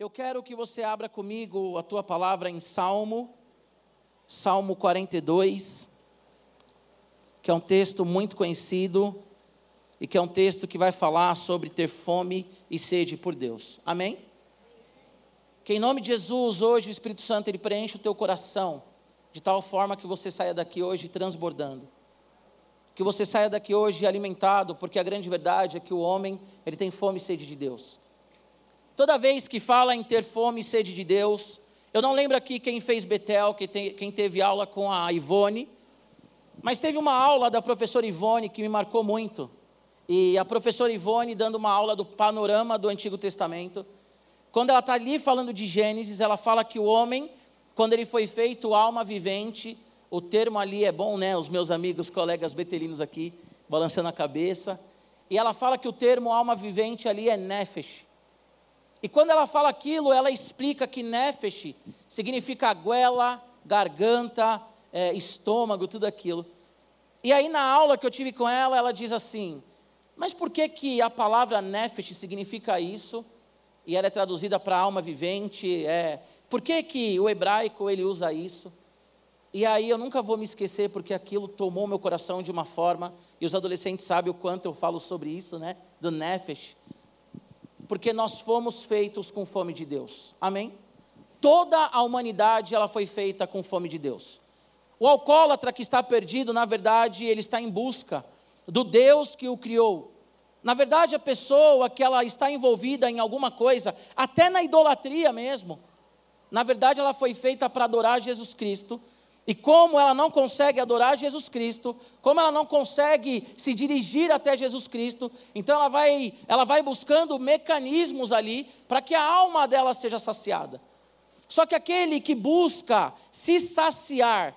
Eu quero que você abra comigo a tua palavra em Salmo, Salmo 42, que é um texto muito conhecido e que é um texto que vai falar sobre ter fome e sede por Deus. Amém? Que em nome de Jesus, hoje o Espírito Santo ele preenche o teu coração de tal forma que você saia daqui hoje transbordando. Que você saia daqui hoje alimentado, porque a grande verdade é que o homem, ele tem fome e sede de Deus. Toda vez que fala em ter fome e sede de Deus, eu não lembro aqui quem fez Betel, quem teve aula com a Ivone, mas teve uma aula da professora Ivone que me marcou muito. E a professora Ivone dando uma aula do panorama do Antigo Testamento. Quando ela está ali falando de Gênesis, ela fala que o homem, quando ele foi feito alma vivente, o termo ali é bom, né? Os meus amigos, colegas betelinos aqui, balançando a cabeça. E ela fala que o termo alma vivente ali é nefesh. E quando ela fala aquilo, ela explica que nefesh significa goela, garganta, é, estômago, tudo aquilo. E aí na aula que eu tive com ela, ela diz assim: mas por que que a palavra nefesh significa isso? E ela é traduzida para alma vivente. É, por que que o hebraico ele usa isso? E aí eu nunca vou me esquecer porque aquilo tomou meu coração de uma forma e os adolescentes sabem o quanto eu falo sobre isso, né? Do nefesh porque nós fomos feitos com fome de Deus. Amém? Toda a humanidade ela foi feita com fome de Deus. O alcoólatra que está perdido, na verdade, ele está em busca do Deus que o criou. Na verdade, a pessoa que ela está envolvida em alguma coisa, até na idolatria mesmo, na verdade ela foi feita para adorar Jesus Cristo e como ela não consegue adorar Jesus Cristo, como ela não consegue se dirigir até Jesus Cristo, então ela vai, ela vai buscando mecanismos ali para que a alma dela seja saciada. Só que aquele que busca se saciar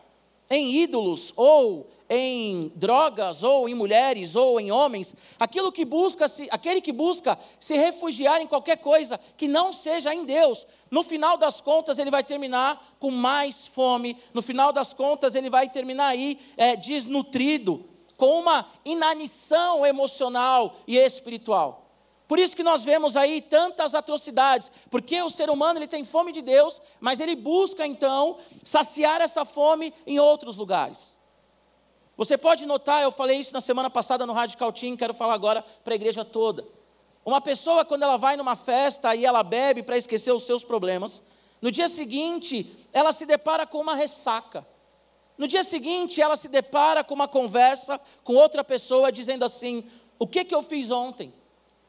em ídolos ou em drogas ou em mulheres ou em homens, aquilo que busca se, aquele que busca se refugiar em qualquer coisa que não seja em Deus, no final das contas ele vai terminar com mais fome, no final das contas ele vai terminar aí é, desnutrido, com uma inanição emocional e espiritual. Por isso que nós vemos aí tantas atrocidades, porque o ser humano ele tem fome de Deus, mas ele busca então saciar essa fome em outros lugares. Você pode notar, eu falei isso na semana passada no Radical Team, quero falar agora para a igreja toda. Uma pessoa, quando ela vai numa festa e ela bebe para esquecer os seus problemas, no dia seguinte, ela se depara com uma ressaca. No dia seguinte, ela se depara com uma conversa com outra pessoa dizendo assim: O que, que eu fiz ontem?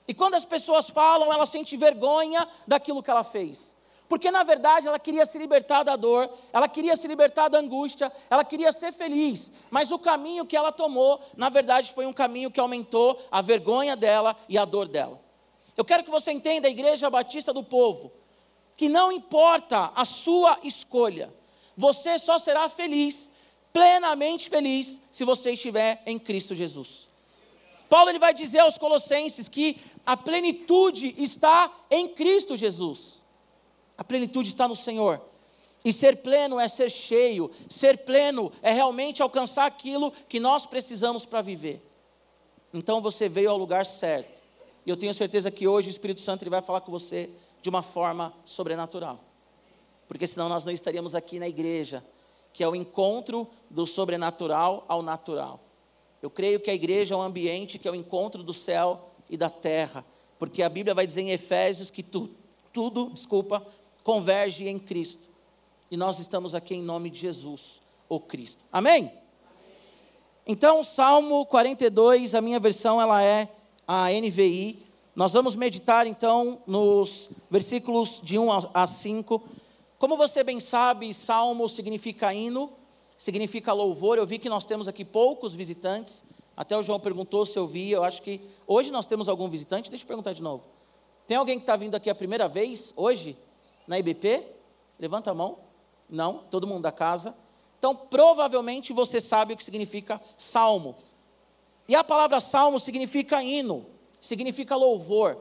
E quando as pessoas falam, ela sente vergonha daquilo que ela fez. Porque na verdade ela queria se libertar da dor, ela queria se libertar da angústia, ela queria ser feliz, mas o caminho que ela tomou, na verdade, foi um caminho que aumentou a vergonha dela e a dor dela. Eu quero que você entenda, a Igreja Batista do Povo, que não importa a sua escolha, você só será feliz, plenamente feliz, se você estiver em Cristo Jesus. Paulo ele vai dizer aos Colossenses que a plenitude está em Cristo Jesus. A plenitude está no Senhor. E ser pleno é ser cheio. Ser pleno é realmente alcançar aquilo que nós precisamos para viver. Então você veio ao lugar certo. E eu tenho certeza que hoje o Espírito Santo ele vai falar com você de uma forma sobrenatural. Porque senão nós não estaríamos aqui na igreja, que é o encontro do sobrenatural ao natural. Eu creio que a igreja é um ambiente que é o encontro do céu e da terra, porque a Bíblia vai dizer em Efésios que tu, tudo, desculpa, converge em Cristo. E nós estamos aqui em nome de Jesus, o Cristo. Amém? Amém? Então, Salmo 42, a minha versão ela é a NVI. Nós vamos meditar então nos versículos de 1 a 5. Como você bem sabe, salmo significa hino, significa louvor. Eu vi que nós temos aqui poucos visitantes. Até o João perguntou se eu vi. Eu acho que hoje nós temos algum visitante. Deixa eu perguntar de novo. Tem alguém que está vindo aqui a primeira vez hoje na IBP? Levanta a mão. Não, todo mundo da casa. Então, provavelmente você sabe o que significa salmo. E a palavra salmo significa hino, significa louvor.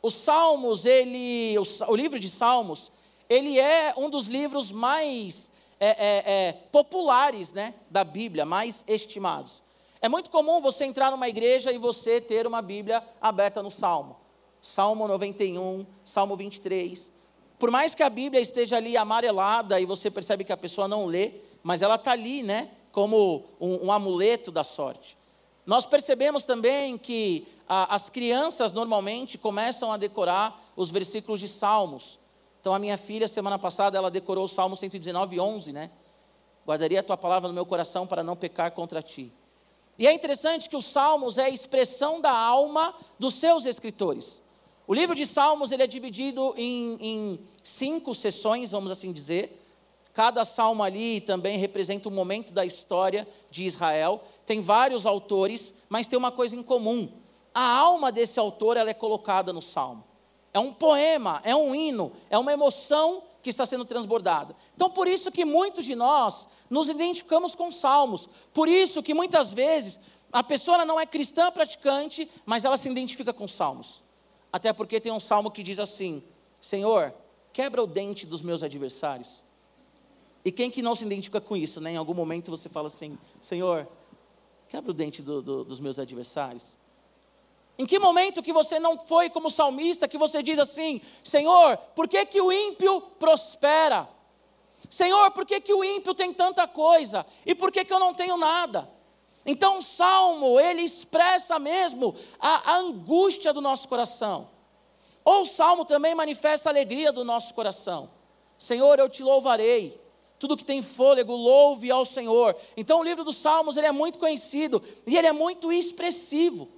Os salmos, ele, o, o livro de salmos, ele é um dos livros mais é, é, é, populares né, da Bíblia, mais estimados. É muito comum você entrar numa igreja e você ter uma Bíblia aberta no Salmo. Salmo 91, Salmo 23. Por mais que a Bíblia esteja ali amarelada e você percebe que a pessoa não lê, mas ela está ali, né? Como um, um, amuleto da sorte. Nós percebemos também que a, as crianças normalmente começam a decorar os versículos de Salmos. Então a minha filha, semana passada, ela decorou o Salmo 119, 11, né? Guardaria a tua palavra no meu coração para não pecar contra ti. E é interessante que os Salmos é a expressão da alma dos seus escritores. O livro de Salmos ele é dividido em, em cinco sessões, vamos assim dizer. Cada salmo ali também representa um momento da história de Israel. Tem vários autores, mas tem uma coisa em comum. A alma desse autor ela é colocada no salmo. É um poema, é um hino, é uma emoção que está sendo transbordada. Então, por isso que muitos de nós nos identificamos com salmos. Por isso que muitas vezes a pessoa não é cristã praticante, mas ela se identifica com salmos. Até porque tem um salmo que diz assim: Senhor, quebra o dente dos meus adversários. E quem que não se identifica com isso, né? Em algum momento você fala assim, Senhor, quebra o dente do, do, dos meus adversários. Em que momento que você não foi como salmista, que você diz assim, Senhor, por que, que o ímpio prospera? Senhor, por que, que o ímpio tem tanta coisa? E por que, que eu não tenho nada? Então o salmo, ele expressa mesmo a, a angústia do nosso coração. Ou o salmo também manifesta a alegria do nosso coração. Senhor, eu te louvarei. Tudo que tem fôlego, louve ao Senhor. Então o livro dos Salmos, ele é muito conhecido e ele é muito expressivo.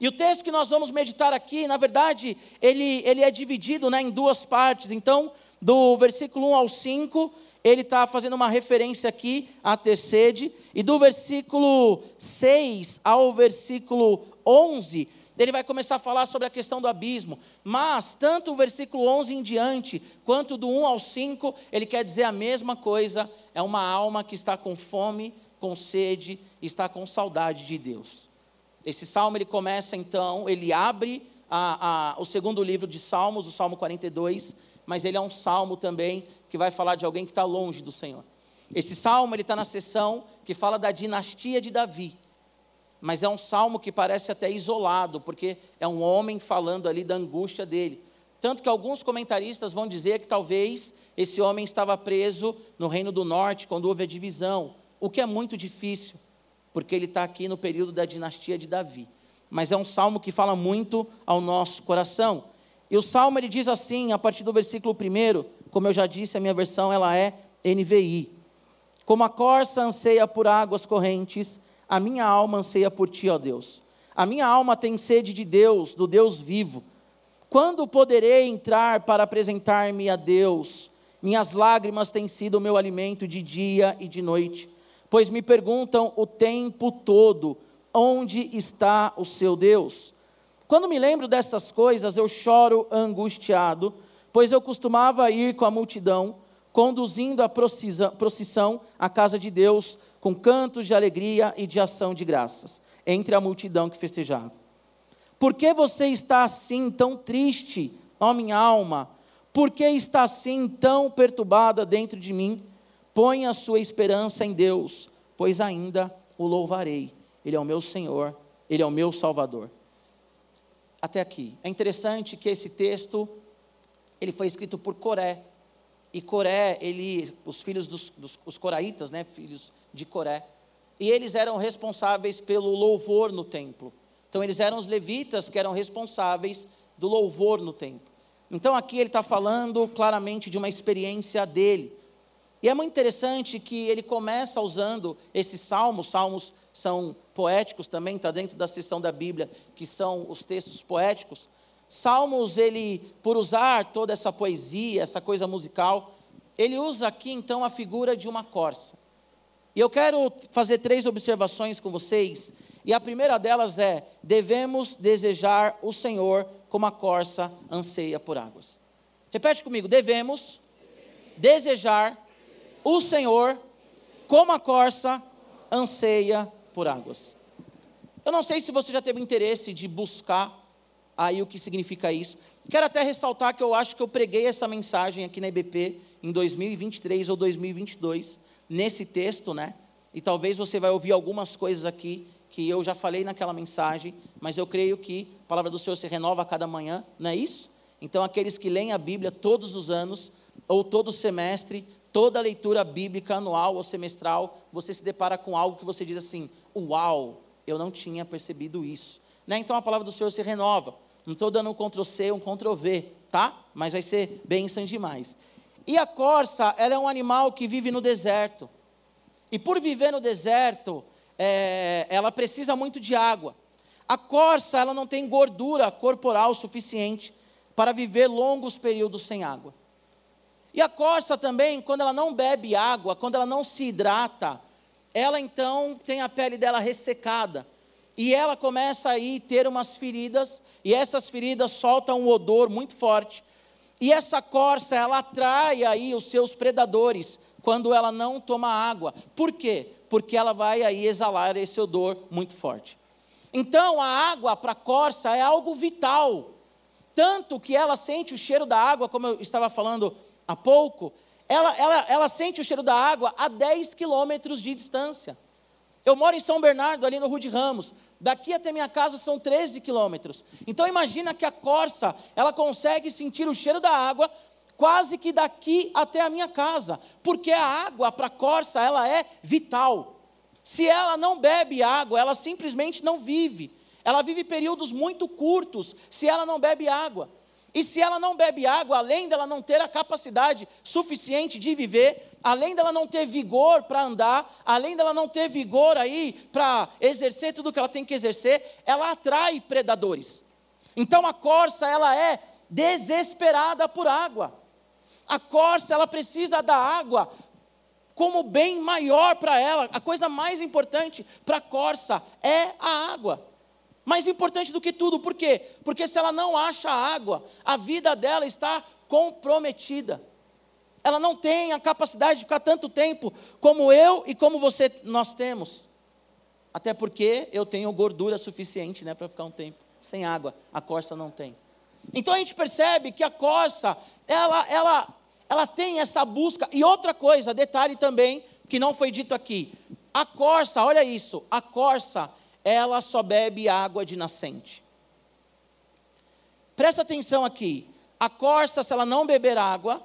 E o texto que nós vamos meditar aqui, na verdade, ele, ele é dividido né, em duas partes. Então, do versículo 1 ao 5, ele está fazendo uma referência aqui a ter sede. E do versículo 6 ao versículo 11, ele vai começar a falar sobre a questão do abismo. Mas, tanto o versículo 11 em diante, quanto do 1 ao 5, ele quer dizer a mesma coisa. É uma alma que está com fome, com sede, está com saudade de Deus. Esse salmo ele começa então, ele abre a, a, o segundo livro de Salmos, o Salmo 42, mas ele é um salmo também que vai falar de alguém que está longe do Senhor. Esse salmo ele está na seção que fala da dinastia de Davi mas é um salmo que parece até isolado, porque é um homem falando ali da angústia dele. Tanto que alguns comentaristas vão dizer que talvez esse homem estava preso no Reino do Norte, quando houve a divisão, o que é muito difícil, porque ele está aqui no período da dinastia de Davi. Mas é um salmo que fala muito ao nosso coração. E o salmo ele diz assim, a partir do versículo 1, como eu já disse, a minha versão ela é NVI. Como a corça anseia por águas correntes, a minha alma anseia por ti, ó Deus. A minha alma tem sede de Deus, do Deus vivo. Quando poderei entrar para apresentar-me a Deus? Minhas lágrimas têm sido o meu alimento de dia e de noite, pois me perguntam o tempo todo: onde está o seu Deus? Quando me lembro dessas coisas, eu choro angustiado, pois eu costumava ir com a multidão, conduzindo a procissão à casa de Deus, com cantos de alegria e de ação de graças, entre a multidão que festejava. Por que você está assim tão triste, ó minha alma? Por que está assim tão perturbada dentro de mim? Põe a sua esperança em Deus, pois ainda o louvarei. Ele é o meu Senhor, ele é o meu Salvador. Até aqui. É interessante que esse texto ele foi escrito por Coré. E Coré, ele, os filhos dos, dos os coraitas, né, filhos de Coré. E eles eram responsáveis pelo louvor no templo. Então, eles eram os levitas que eram responsáveis do louvor no templo. Então, aqui ele está falando claramente de uma experiência dele. E é muito interessante que ele começa usando esses salmos, salmos são poéticos também, está dentro da seção da Bíblia, que são os textos poéticos. Salmos, ele, por usar toda essa poesia, essa coisa musical, ele usa aqui então a figura de uma corça. E eu quero fazer três observações com vocês. E a primeira delas é: devemos desejar o Senhor como a corça anseia por águas. Repete comigo: devemos desejar o Senhor como a corça anseia por águas. Eu não sei se você já teve interesse de buscar aí o que significa isso. Quero até ressaltar que eu acho que eu preguei essa mensagem aqui na IBP em 2023 ou 2022 nesse texto, né? E talvez você vai ouvir algumas coisas aqui que eu já falei naquela mensagem, mas eu creio que a palavra do Senhor se renova a cada manhã, não é isso? Então, aqueles que leem a Bíblia todos os anos, ou todo semestre, toda leitura bíblica anual ou semestral, você se depara com algo que você diz assim: Uau, eu não tinha percebido isso. Né? Então a palavra do Senhor se renova. Não estou dando um Ctrl-C, um Ctrl-V, tá? Mas vai ser bênção demais. E a corça, ela é um animal que vive no deserto. E por viver no deserto, é, ela precisa muito de água. A corça, ela não tem gordura corporal suficiente para viver longos períodos sem água. E a corça também, quando ela não bebe água, quando ela não se hidrata, ela então tem a pele dela ressecada. E ela começa aí a ter umas feridas, e essas feridas soltam um odor muito forte. E essa corça, ela atrai aí os seus predadores quando ela não toma água. Por quê? Porque ela vai aí exalar esse odor muito forte. Então, a água para a corça é algo vital. Tanto que ela sente o cheiro da água, como eu estava falando há pouco, ela, ela, ela sente o cheiro da água a 10 quilômetros de distância. Eu moro em São Bernardo, ali no Rude Ramos. Daqui até minha casa são 13 quilômetros. Então imagina que a corça, ela consegue sentir o cheiro da água quase que daqui até a minha casa, porque a água para a corça, ela é vital. Se ela não bebe água, ela simplesmente não vive. Ela vive períodos muito curtos se ela não bebe água. E se ela não bebe água, além dela não ter a capacidade suficiente de viver, além dela não ter vigor para andar, além dela não ter vigor aí para exercer tudo que ela tem que exercer, ela atrai predadores. Então a corça, ela é desesperada por água. A corça, ela precisa da água como bem maior para ela. A coisa mais importante para a corça é a água. Mais importante do que tudo, por quê? Porque se ela não acha água, a vida dela está comprometida. Ela não tem a capacidade de ficar tanto tempo como eu e como você nós temos. Até porque eu tenho gordura suficiente né, para ficar um tempo sem água. A corça não tem. Então a gente percebe que a corça, ela, ela, ela tem essa busca. E outra coisa, detalhe também, que não foi dito aqui. A corça, olha isso, a corça, ela só bebe água de nascente. Presta atenção aqui. A corça, se ela não beber água,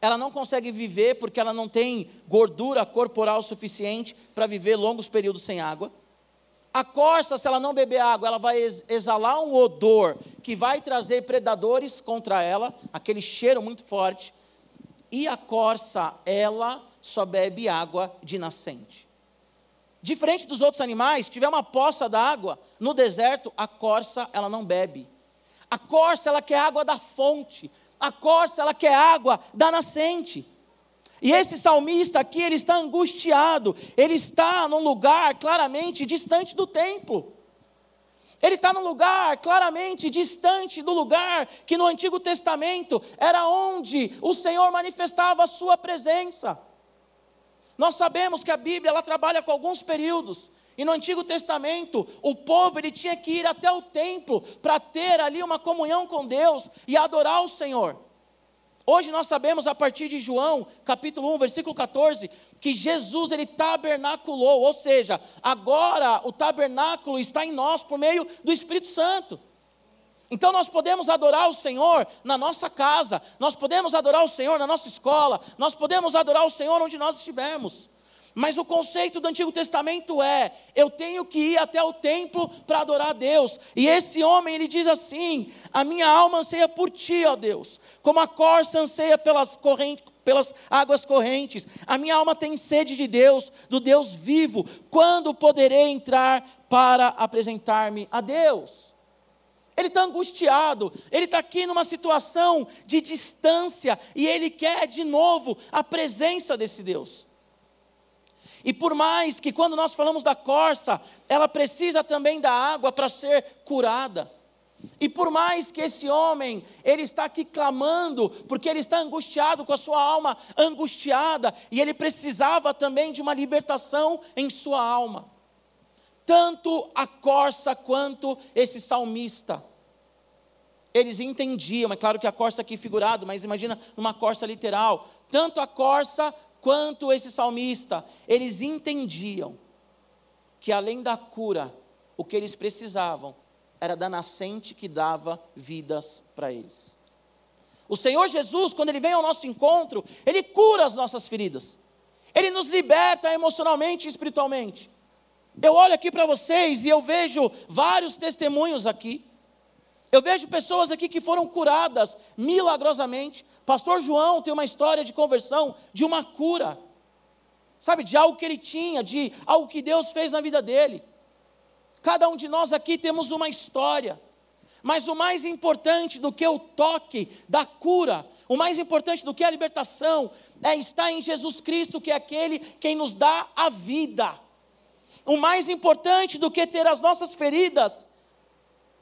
ela não consegue viver porque ela não tem gordura corporal suficiente para viver longos períodos sem água. A corça, se ela não beber água, ela vai exalar um odor que vai trazer predadores contra ela, aquele cheiro muito forte. E a corça, ela só bebe água de nascente. Diferente dos outros animais, tiver uma poça d'água no deserto, a corça ela não bebe. A corça ela quer água da fonte. A corça ela quer água da nascente. E esse salmista aqui, ele está angustiado, ele está num lugar claramente distante do templo. Ele está num lugar claramente distante do lugar que no Antigo Testamento era onde o Senhor manifestava a sua presença. Nós sabemos que a Bíblia ela trabalha com alguns períodos. E no Antigo Testamento, o povo ele tinha que ir até o templo para ter ali uma comunhão com Deus e adorar o Senhor. Hoje nós sabemos a partir de João, capítulo 1, versículo 14, que Jesus ele tabernaculou, ou seja, agora o tabernáculo está em nós por meio do Espírito Santo. Então nós podemos adorar o Senhor na nossa casa, nós podemos adorar o Senhor na nossa escola, nós podemos adorar o Senhor onde nós estivermos. Mas o conceito do Antigo Testamento é: eu tenho que ir até o templo para adorar a Deus. E esse homem, ele diz assim: a minha alma anseia por ti, ó Deus, como a corça anseia pelas, correntes, pelas águas correntes. A minha alma tem sede de Deus, do Deus vivo. Quando poderei entrar para apresentar-me a Deus? Ele está angustiado, ele está aqui numa situação de distância e ele quer de novo a presença desse Deus. E por mais que quando nós falamos da corça, ela precisa também da água para ser curada. E por mais que esse homem, ele está aqui clamando, porque ele está angustiado, com a sua alma angustiada, e ele precisava também de uma libertação em sua alma tanto a corça quanto esse salmista. Eles entendiam, é claro que a corça aqui figurado, mas imagina uma corça literal. Tanto a corça quanto esse salmista, eles entendiam que além da cura, o que eles precisavam era da nascente que dava vidas para eles. O Senhor Jesus, quando Ele vem ao nosso encontro, Ele cura as nossas feridas. Ele nos liberta emocionalmente e espiritualmente. Eu olho aqui para vocês e eu vejo vários testemunhos aqui. Eu vejo pessoas aqui que foram curadas milagrosamente. Pastor João tem uma história de conversão, de uma cura. Sabe, de algo que ele tinha, de algo que Deus fez na vida dele. Cada um de nós aqui temos uma história. Mas o mais importante do que o toque da cura, o mais importante do que a libertação, é estar em Jesus Cristo, que é aquele quem nos dá a vida. O mais importante do que ter as nossas feridas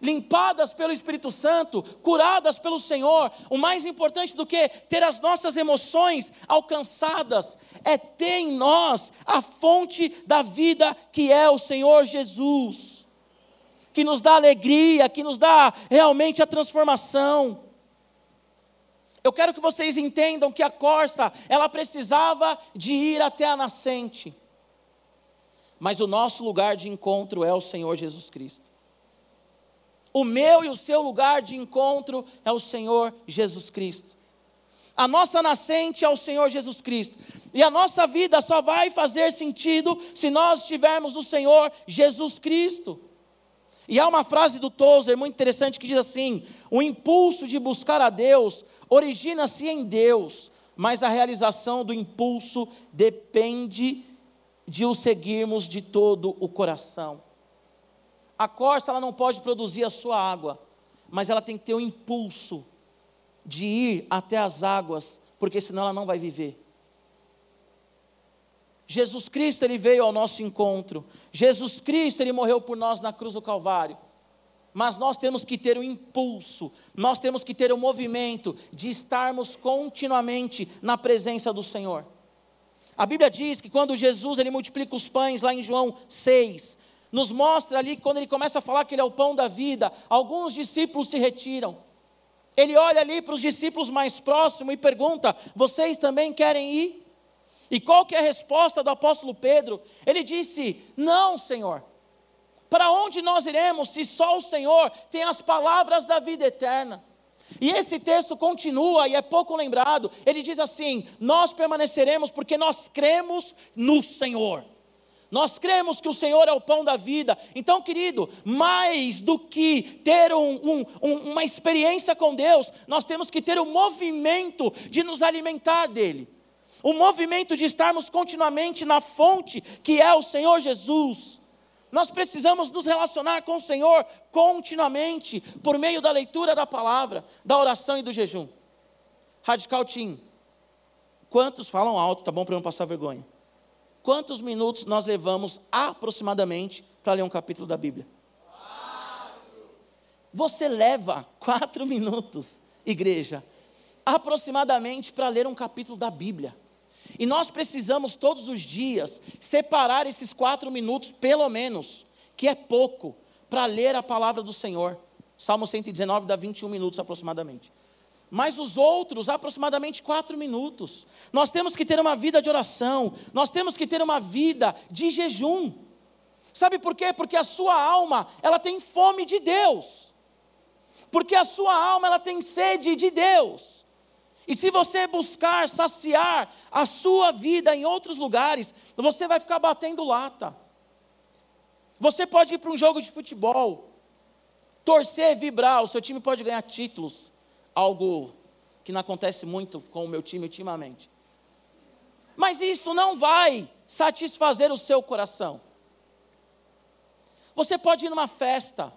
limpadas pelo Espírito Santo, curadas pelo Senhor, o mais importante do que ter as nossas emoções alcançadas, é ter em nós a fonte da vida que é o Senhor Jesus, que nos dá alegria, que nos dá realmente a transformação. Eu quero que vocês entendam que a corça, ela precisava de ir até a nascente. Mas o nosso lugar de encontro é o Senhor Jesus Cristo. O meu e o seu lugar de encontro é o Senhor Jesus Cristo. A nossa nascente é o Senhor Jesus Cristo. E a nossa vida só vai fazer sentido se nós estivermos no Senhor Jesus Cristo. E há uma frase do Tozer muito interessante que diz assim: o impulso de buscar a Deus origina-se em Deus, mas a realização do impulso depende de o seguirmos de todo o coração. A corça ela não pode produzir a sua água, mas ela tem que ter o impulso de ir até as águas, porque senão ela não vai viver. Jesus Cristo ele veio ao nosso encontro. Jesus Cristo ele morreu por nós na cruz do Calvário. Mas nós temos que ter o impulso, nós temos que ter o movimento de estarmos continuamente na presença do Senhor. A Bíblia diz que quando Jesus ele multiplica os pães lá em João 6, nos mostra ali que quando ele começa a falar que ele é o pão da vida, alguns discípulos se retiram. Ele olha ali para os discípulos mais próximos e pergunta: Vocês também querem ir? E qual que é a resposta do apóstolo Pedro? Ele disse: Não, Senhor. Para onde nós iremos se só o Senhor tem as palavras da vida eterna? E esse texto continua e é pouco lembrado. Ele diz assim: Nós permaneceremos porque nós cremos no Senhor. Nós cremos que o Senhor é o pão da vida. Então, querido, mais do que ter um, um, uma experiência com Deus, nós temos que ter o movimento de nos alimentar dEle. O movimento de estarmos continuamente na fonte que é o Senhor Jesus. Nós precisamos nos relacionar com o Senhor continuamente, por meio da leitura da palavra, da oração e do jejum. Radical Team. Quantos falam alto, tá bom para não passar vergonha? Quantos minutos nós levamos aproximadamente para ler um capítulo da Bíblia? Você leva quatro minutos, igreja, aproximadamente para ler um capítulo da Bíblia. E nós precisamos todos os dias separar esses quatro minutos, pelo menos, que é pouco, para ler a palavra do Senhor. Salmo 119 dá 21 minutos aproximadamente mas os outros aproximadamente quatro minutos. Nós temos que ter uma vida de oração, nós temos que ter uma vida de jejum. Sabe por quê? Porque a sua alma, ela tem fome de Deus. Porque a sua alma, ela tem sede de Deus. E se você buscar saciar a sua vida em outros lugares, você vai ficar batendo lata. Você pode ir para um jogo de futebol, torcer, vibrar, o seu time pode ganhar títulos algo que não acontece muito com o meu time ultimamente. Mas isso não vai satisfazer o seu coração. Você pode ir numa festa,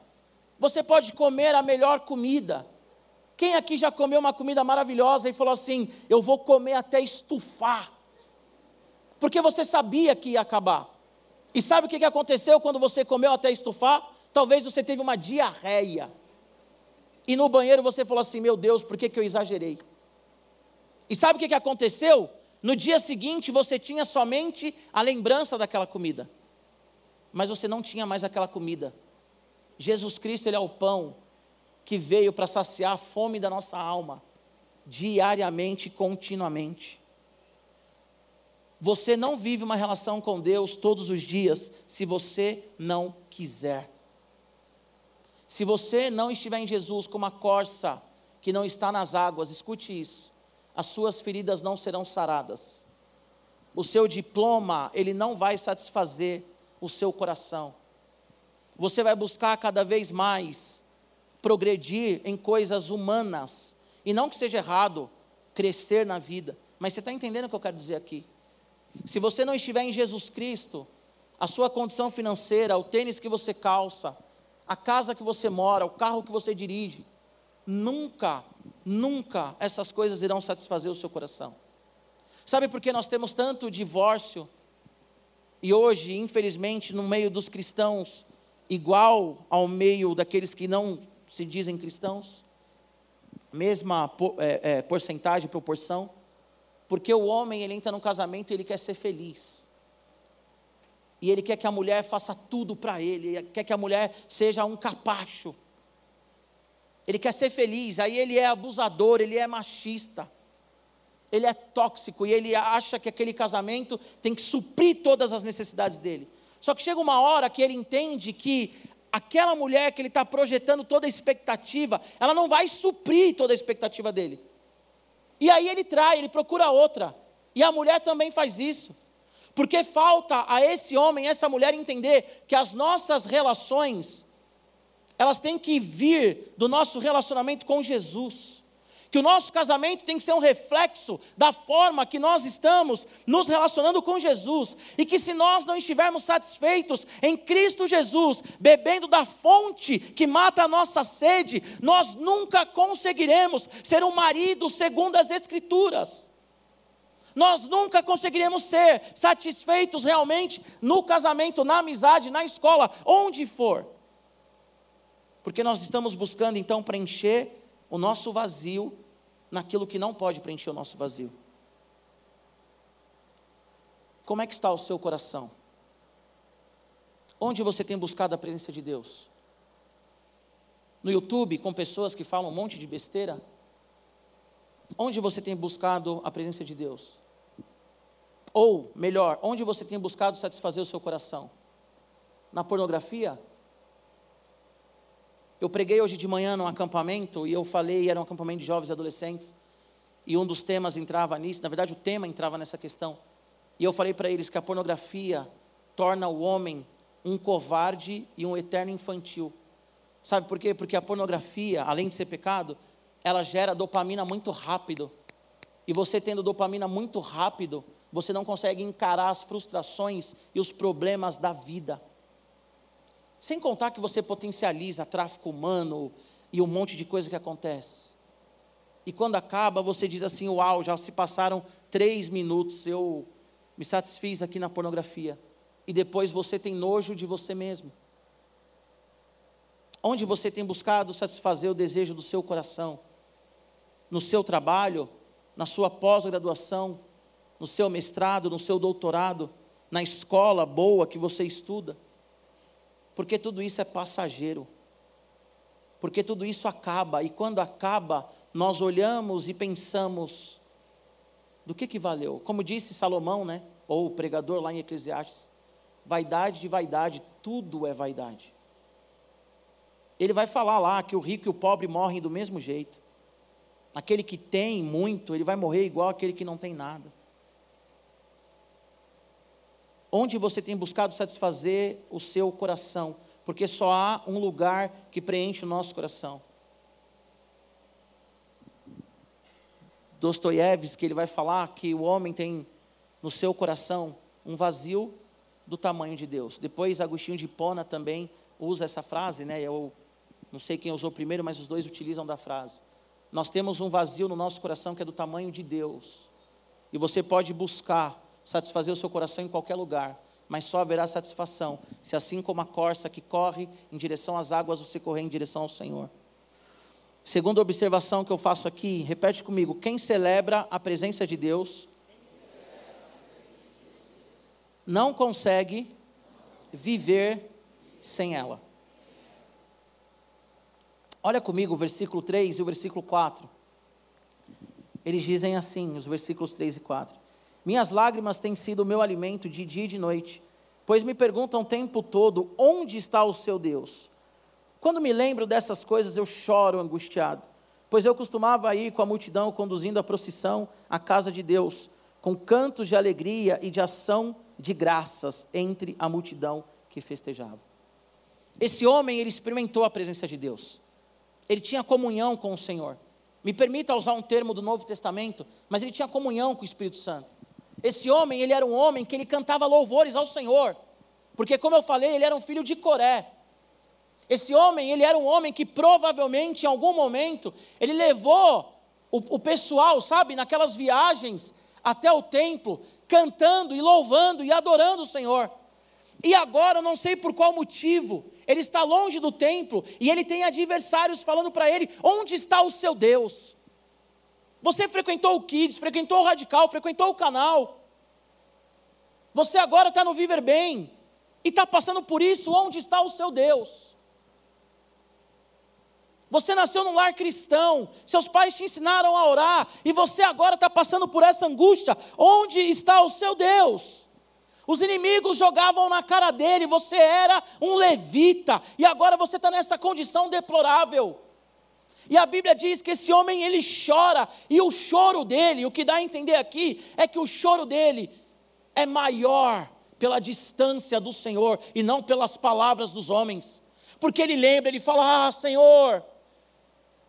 você pode comer a melhor comida. Quem aqui já comeu uma comida maravilhosa e falou assim: Eu vou comer até estufar? Porque você sabia que ia acabar. E sabe o que aconteceu quando você comeu até estufar? Talvez você teve uma diarreia. E no banheiro você falou assim: Meu Deus, por que, que eu exagerei? E sabe o que, aconteceu? No dia seguinte você tinha somente a lembrança daquela comida, mas você não tinha mais aquela comida. Jesus Cristo, Ele é o pão que veio para saciar a fome da nossa alma, diariamente, continuamente. Você não vive uma relação com Deus todos os dias se você não quiser. Se você não estiver em Jesus como a corça que não está nas águas, escute isso, as suas feridas não serão saradas. O seu diploma, ele não vai satisfazer o seu coração. Você vai buscar cada vez mais progredir em coisas humanas. E não que seja errado crescer na vida, mas você está entendendo o que eu quero dizer aqui? Se você não estiver em Jesus Cristo, a sua condição financeira, o tênis que você calça, a casa que você mora, o carro que você dirige, nunca, nunca essas coisas irão satisfazer o seu coração. Sabe por que nós temos tanto divórcio? E hoje, infelizmente, no meio dos cristãos, igual ao meio daqueles que não se dizem cristãos, mesma é, é, porcentagem, proporção, porque o homem ele entra no casamento e ele quer ser feliz. E ele quer que a mulher faça tudo para ele, ele quer que a mulher seja um capacho. Ele quer ser feliz, aí ele é abusador, ele é machista. Ele é tóxico e ele acha que aquele casamento tem que suprir todas as necessidades dele. Só que chega uma hora que ele entende que aquela mulher que ele está projetando toda a expectativa, ela não vai suprir toda a expectativa dele. E aí ele trai, ele procura outra. E a mulher também faz isso. Porque falta a esse homem, essa mulher entender que as nossas relações, elas têm que vir do nosso relacionamento com Jesus. Que o nosso casamento tem que ser um reflexo da forma que nós estamos nos relacionando com Jesus. E que se nós não estivermos satisfeitos em Cristo Jesus, bebendo da fonte que mata a nossa sede, nós nunca conseguiremos ser um marido segundo as Escrituras nós nunca conseguiremos ser satisfeitos realmente no casamento, na amizade, na escola, onde for. Porque nós estamos buscando então preencher o nosso vazio naquilo que não pode preencher o nosso vazio. Como é que está o seu coração? Onde você tem buscado a presença de Deus? No YouTube, com pessoas que falam um monte de besteira? Onde você tem buscado a presença de Deus? Ou, melhor, onde você tem buscado satisfazer o seu coração? Na pornografia? Eu preguei hoje de manhã num acampamento e eu falei, era um acampamento de jovens e adolescentes, e um dos temas entrava nisso, na verdade o tema entrava nessa questão. E eu falei para eles que a pornografia torna o homem um covarde e um eterno infantil. Sabe por quê? Porque a pornografia, além de ser pecado, ela gera dopamina muito rápido. E você tendo dopamina muito rápido, você não consegue encarar as frustrações e os problemas da vida. Sem contar que você potencializa tráfico humano e um monte de coisa que acontece. E quando acaba, você diz assim: Uau, já se passaram três minutos, eu me satisfiz aqui na pornografia. E depois você tem nojo de você mesmo. Onde você tem buscado satisfazer o desejo do seu coração? No seu trabalho, na sua pós-graduação, no seu mestrado, no seu doutorado, na escola boa que você estuda. Porque tudo isso é passageiro. Porque tudo isso acaba, e quando acaba, nós olhamos e pensamos: do que, que valeu? Como disse Salomão, né? ou o pregador lá em Eclesiastes: vaidade de vaidade, tudo é vaidade. Ele vai falar lá que o rico e o pobre morrem do mesmo jeito. Aquele que tem muito, ele vai morrer igual aquele que não tem nada. Onde você tem buscado satisfazer o seu coração? Porque só há um lugar que preenche o nosso coração. Dostoiévski, ele vai falar que o homem tem no seu coração um vazio do tamanho de Deus. Depois, Agostinho de Hipona também usa essa frase, né? Eu não sei quem usou primeiro, mas os dois utilizam da frase. Nós temos um vazio no nosso coração que é do tamanho de Deus. E você pode buscar satisfazer o seu coração em qualquer lugar, mas só haverá satisfação se, assim como a corça que corre em direção às águas, você correr em direção ao Senhor. Segunda observação que eu faço aqui, repete comigo: quem celebra a presença de Deus não consegue viver sem ela. Olha comigo o versículo 3 e o versículo 4. Eles dizem assim, os versículos 3 e 4. Minhas lágrimas têm sido o meu alimento de dia e de noite, pois me perguntam o tempo todo: onde está o seu Deus? Quando me lembro dessas coisas, eu choro angustiado, pois eu costumava ir com a multidão conduzindo a procissão à casa de Deus, com cantos de alegria e de ação de graças entre a multidão que festejava. Esse homem, ele experimentou a presença de Deus. Ele tinha comunhão com o Senhor. Me permita usar um termo do Novo Testamento, mas ele tinha comunhão com o Espírito Santo. Esse homem, ele era um homem que ele cantava louvores ao Senhor. Porque como eu falei, ele era um filho de Coré. Esse homem, ele era um homem que provavelmente em algum momento ele levou o, o pessoal, sabe, naquelas viagens até o templo, cantando e louvando e adorando o Senhor. E agora, eu não sei por qual motivo, ele está longe do templo e ele tem adversários falando para ele: onde está o seu Deus? Você frequentou o Kids, frequentou o Radical, frequentou o canal. Você agora está no Viver Bem e está passando por isso, onde está o seu Deus? Você nasceu num lar cristão, seus pais te ensinaram a orar, e você agora está passando por essa angústia. Onde está o seu Deus? Os inimigos jogavam na cara dele, você era um levita, e agora você está nessa condição deplorável. E a Bíblia diz que esse homem ele chora, e o choro dele, o que dá a entender aqui, é que o choro dele é maior pela distância do Senhor e não pelas palavras dos homens. Porque ele lembra, ele fala: Ah, Senhor,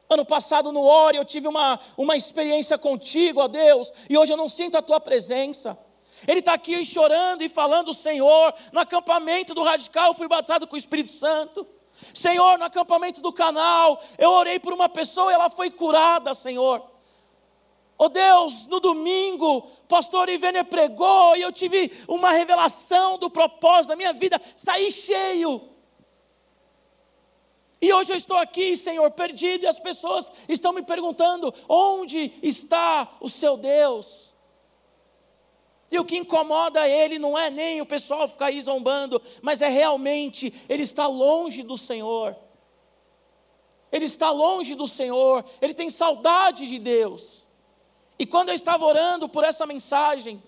Ano passado no Ori eu tive uma, uma experiência contigo, ó Deus, e hoje eu não sinto a tua presença. Ele está aqui chorando e falando, Senhor, no acampamento do radical eu fui batizado com o Espírito Santo. Senhor, no acampamento do canal, eu orei por uma pessoa e ela foi curada, Senhor. Oh Deus, no domingo, pastor Ivênia pregou e eu tive uma revelação do propósito da minha vida, saí cheio. E hoje eu estou aqui, Senhor, perdido, e as pessoas estão me perguntando: onde está o seu Deus? E o que incomoda ele não é nem o pessoal ficar aí zombando, mas é realmente ele está longe do Senhor. Ele está longe do Senhor, ele tem saudade de Deus. E quando eu estava orando por essa mensagem,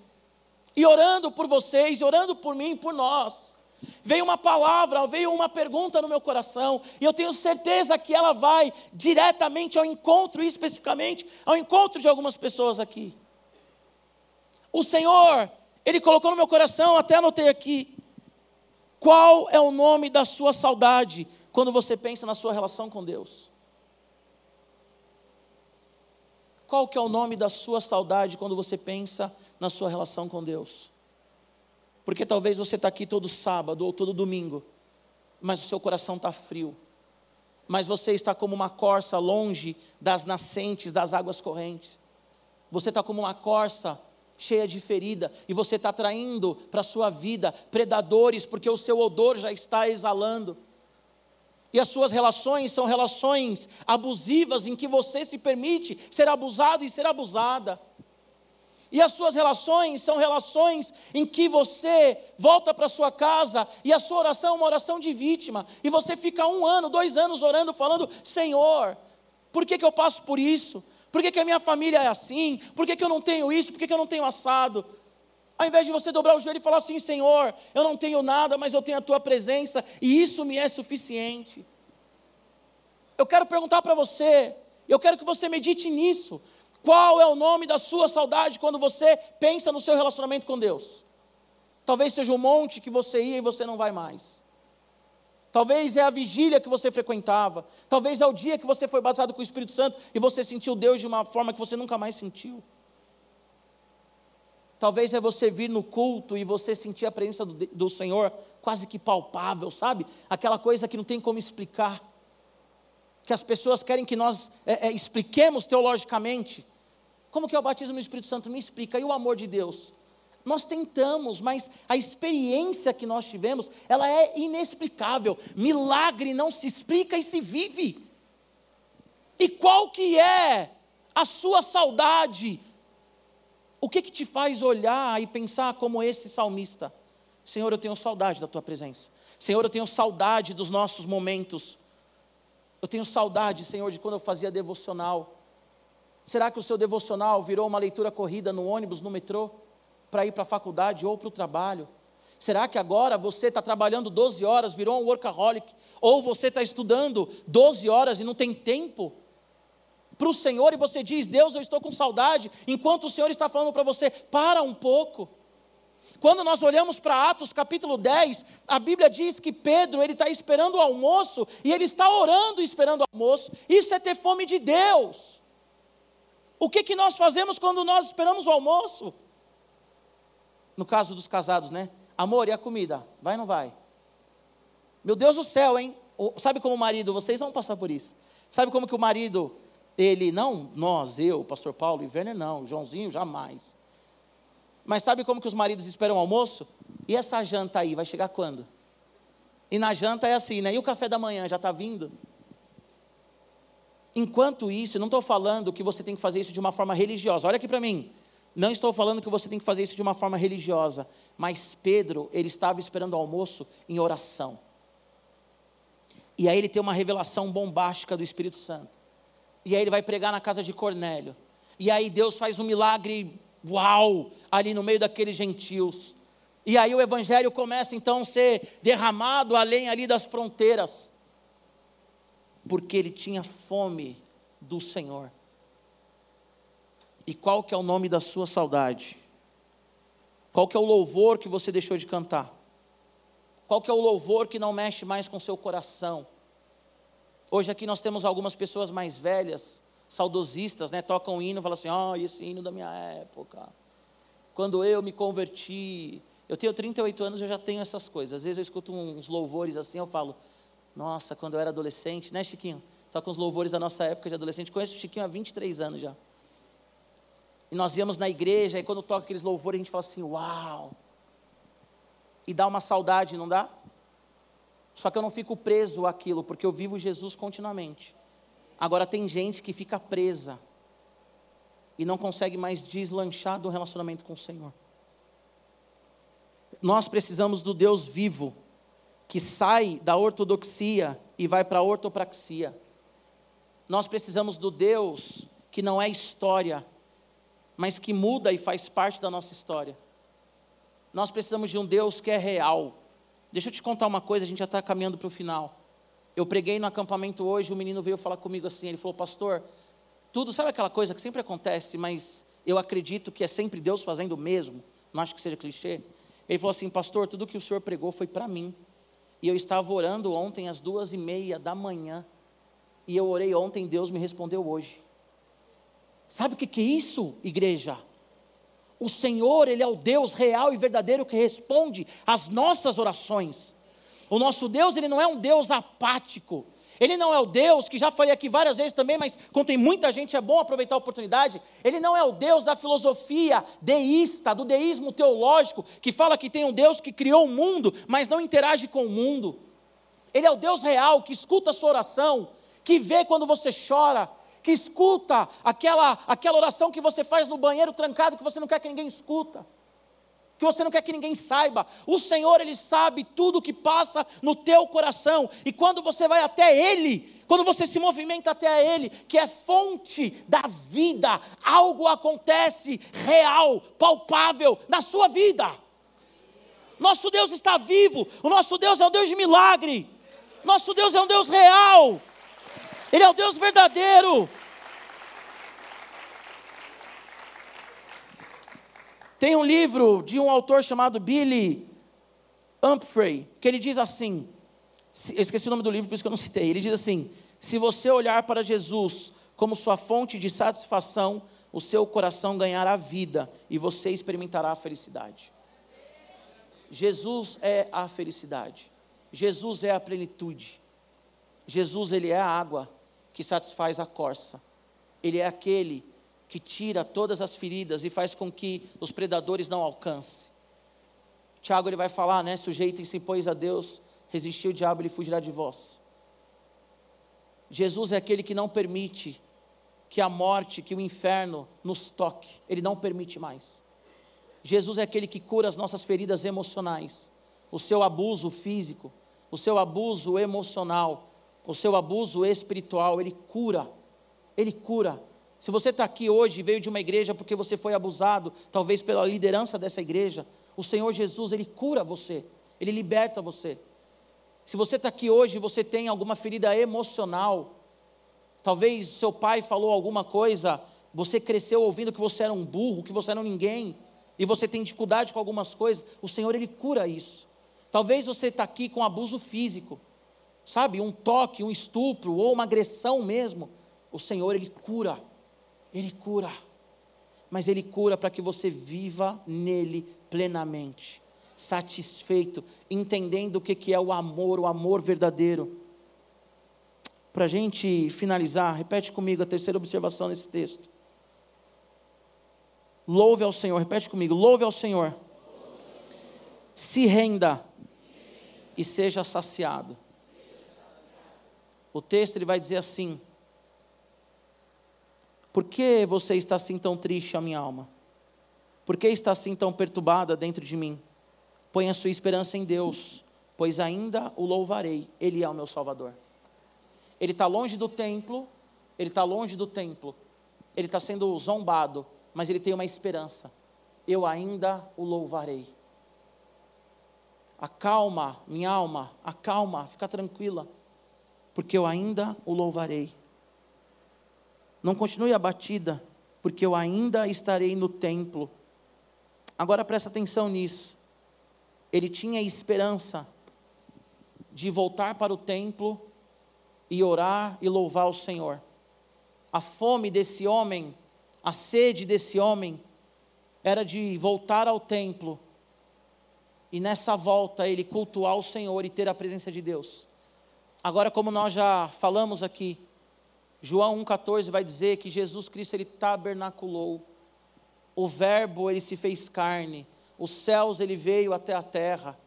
e orando por vocês, e orando por mim, por nós, Veio uma palavra, veio uma pergunta no meu coração, e eu tenho certeza que ela vai diretamente ao encontro, especificamente ao encontro de algumas pessoas aqui. O Senhor, Ele colocou no meu coração, até anotei aqui. Qual é o nome da sua saudade quando você pensa na sua relação com Deus? Qual que é o nome da sua saudade quando você pensa na sua relação com Deus? Porque talvez você está aqui todo sábado ou todo domingo, mas o seu coração está frio. Mas você está como uma corça longe das nascentes, das águas correntes. Você está como uma corça cheia de ferida, e você está traindo para a sua vida predadores, porque o seu odor já está exalando. E as suas relações são relações abusivas em que você se permite ser abusado e ser abusada. E as suas relações são relações em que você volta para sua casa e a sua oração é uma oração de vítima. E você fica um ano, dois anos orando, falando: Senhor, por que, que eu passo por isso? Por que, que a minha família é assim? Por que, que eu não tenho isso? Por que, que eu não tenho assado? Ao invés de você dobrar o joelho e falar assim: Senhor, eu não tenho nada, mas eu tenho a tua presença e isso me é suficiente. Eu quero perguntar para você, eu quero que você medite nisso. Qual é o nome da sua saudade quando você pensa no seu relacionamento com Deus? Talvez seja o monte que você ia e você não vai mais. Talvez é a vigília que você frequentava. Talvez é o dia que você foi batizado com o Espírito Santo e você sentiu Deus de uma forma que você nunca mais sentiu. Talvez é você vir no culto e você sentir a presença do, do Senhor quase que palpável, sabe? Aquela coisa que não tem como explicar que as pessoas querem que nós é, é, expliquemos teologicamente. Como que é o batismo no Espírito Santo? Me explica. E o amor de Deus? Nós tentamos, mas a experiência que nós tivemos, ela é inexplicável. Milagre não se explica e se vive. E qual que é a sua saudade? O que que te faz olhar e pensar como esse salmista? Senhor, eu tenho saudade da tua presença. Senhor, eu tenho saudade dos nossos momentos. Eu tenho saudade, Senhor, de quando eu fazia devocional. Será que o seu devocional virou uma leitura corrida no ônibus, no metrô, para ir para a faculdade ou para o trabalho? Será que agora você está trabalhando 12 horas, virou um workaholic? Ou você está estudando 12 horas e não tem tempo para o Senhor e você diz: Deus, eu estou com saudade, enquanto o Senhor está falando para você: para um pouco. Quando nós olhamos para Atos capítulo 10, a Bíblia diz que Pedro ele está esperando o almoço e ele está orando esperando o almoço. Isso é ter fome de Deus. O que, que nós fazemos quando nós esperamos o almoço? No caso dos casados, né? Amor, e a comida? Vai ou não vai? Meu Deus do céu, hein? Sabe como o marido, vocês vão passar por isso. Sabe como que o marido, ele, não nós, eu, pastor Paulo e Werner, não, Joãozinho, jamais. Mas sabe como que os maridos esperam o almoço? E essa janta aí, vai chegar quando? E na janta é assim, né? E o café da manhã já está vindo? Enquanto isso, não estou falando que você tem que fazer isso de uma forma religiosa. Olha aqui para mim. Não estou falando que você tem que fazer isso de uma forma religiosa, mas Pedro, ele estava esperando o almoço em oração. E aí ele tem uma revelação bombástica do Espírito Santo. E aí ele vai pregar na casa de Cornélio. E aí Deus faz um milagre, uau, ali no meio daqueles gentios. E aí o evangelho começa então a ser derramado além ali das fronteiras. Porque ele tinha fome do Senhor. E qual que é o nome da sua saudade? Qual que é o louvor que você deixou de cantar? Qual que é o louvor que não mexe mais com o seu coração? Hoje aqui nós temos algumas pessoas mais velhas, saudosistas, né? Tocam um hino e falam assim, ó, oh, esse hino da minha época. Quando eu me converti, eu tenho 38 anos, eu já tenho essas coisas. Às vezes eu escuto uns louvores assim, eu falo, nossa, quando eu era adolescente, né, Chiquinho? Toca uns louvores da nossa época de adolescente. Conheço o Chiquinho há 23 anos já. E nós íamos na igreja, e quando toca aqueles louvores, a gente fala assim: Uau! E dá uma saudade, não dá? Só que eu não fico preso àquilo, porque eu vivo Jesus continuamente. Agora, tem gente que fica presa e não consegue mais deslanchar do relacionamento com o Senhor. Nós precisamos do Deus vivo, que sai da ortodoxia e vai para a ortopraxia. Nós precisamos do Deus que não é história, mas que muda e faz parte da nossa história. Nós precisamos de um Deus que é real. Deixa eu te contar uma coisa, a gente já está caminhando para o final. Eu preguei no acampamento hoje, o menino veio falar comigo assim, ele falou, pastor, tudo, sabe aquela coisa que sempre acontece, mas eu acredito que é sempre Deus fazendo o mesmo, não acho que seja clichê. Ele falou assim, pastor, tudo que o senhor pregou foi para mim. E eu estava orando ontem às duas e meia da manhã, e eu orei ontem, Deus me respondeu hoje. Sabe o que é isso, igreja? O Senhor, Ele é o Deus real e verdadeiro que responde às nossas orações. O nosso Deus, Ele não é um Deus apático. Ele não é o Deus, que já falei aqui várias vezes também, mas como tem muita gente, é bom aproveitar a oportunidade. Ele não é o Deus da filosofia deísta, do deísmo teológico, que fala que tem um Deus que criou o mundo, mas não interage com o mundo. Ele é o Deus real, que escuta a sua oração, que vê quando você chora, que escuta aquela, aquela oração que você faz no banheiro trancado, que você não quer que ninguém escuta, que você não quer que ninguém saiba. O Senhor, Ele sabe tudo o que passa no teu coração, e quando você vai até Ele, quando você se movimenta até Ele, que é fonte da vida, algo acontece real, palpável na sua vida. Nosso Deus está vivo, o nosso Deus é um Deus de milagre, nosso Deus é um Deus real. Ele é o Deus verdadeiro. Tem um livro de um autor chamado Billy Humphrey, que ele diz assim: eu esqueci o nome do livro, por isso que eu não citei. Ele diz assim: se você olhar para Jesus como sua fonte de satisfação, o seu coração ganhará vida e você experimentará a felicidade. Jesus é a felicidade. Jesus é a plenitude. Jesus, ele é a água que satisfaz a corça. Ele é aquele que tira todas as feridas e faz com que os predadores não alcancem. Tiago ele vai falar, né? Sujeitem-se, pois, a Deus, resistir o diabo, ele fugirá de vós. Jesus é aquele que não permite que a morte, que o inferno nos toque. Ele não permite mais. Jesus é aquele que cura as nossas feridas emocionais, o seu abuso físico, o seu abuso emocional, o seu abuso espiritual, ele cura. Ele cura. Se você está aqui hoje e veio de uma igreja porque você foi abusado, talvez pela liderança dessa igreja, o Senhor Jesus, Ele cura você, Ele liberta você. Se você está aqui hoje e você tem alguma ferida emocional, Talvez seu pai falou alguma coisa, você cresceu ouvindo que você era um burro, que você era um ninguém, e você tem dificuldade com algumas coisas. O Senhor, Ele cura isso. Talvez você está aqui com abuso físico, sabe? Um toque, um estupro ou uma agressão mesmo. O Senhor, Ele cura. Ele cura. Mas Ele cura para que você viva nele plenamente, satisfeito, entendendo o que é o amor, o amor verdadeiro. Para a gente finalizar, repete comigo a terceira observação nesse texto. Louve ao Senhor, repete comigo, louve ao Senhor. Se renda e seja saciado. O texto ele vai dizer assim: Por que você está assim tão triste, a minha alma? Por que está assim tão perturbada dentro de mim? Põe a sua esperança em Deus, pois ainda o louvarei, Ele é o meu Salvador. Ele está longe do templo, ele está longe do templo, ele está sendo zombado, mas ele tem uma esperança: eu ainda o louvarei. Acalma, minha alma, acalma, fica tranquila, porque eu ainda o louvarei. Não continue abatida, porque eu ainda estarei no templo. Agora presta atenção nisso. Ele tinha esperança de voltar para o templo e orar e louvar o Senhor. A fome desse homem, a sede desse homem, era de voltar ao templo e nessa volta ele cultuar o Senhor e ter a presença de Deus. Agora, como nós já falamos aqui, João 1,14 vai dizer que Jesus Cristo ele tabernaculou, o Verbo ele se fez carne, os céus ele veio até a terra.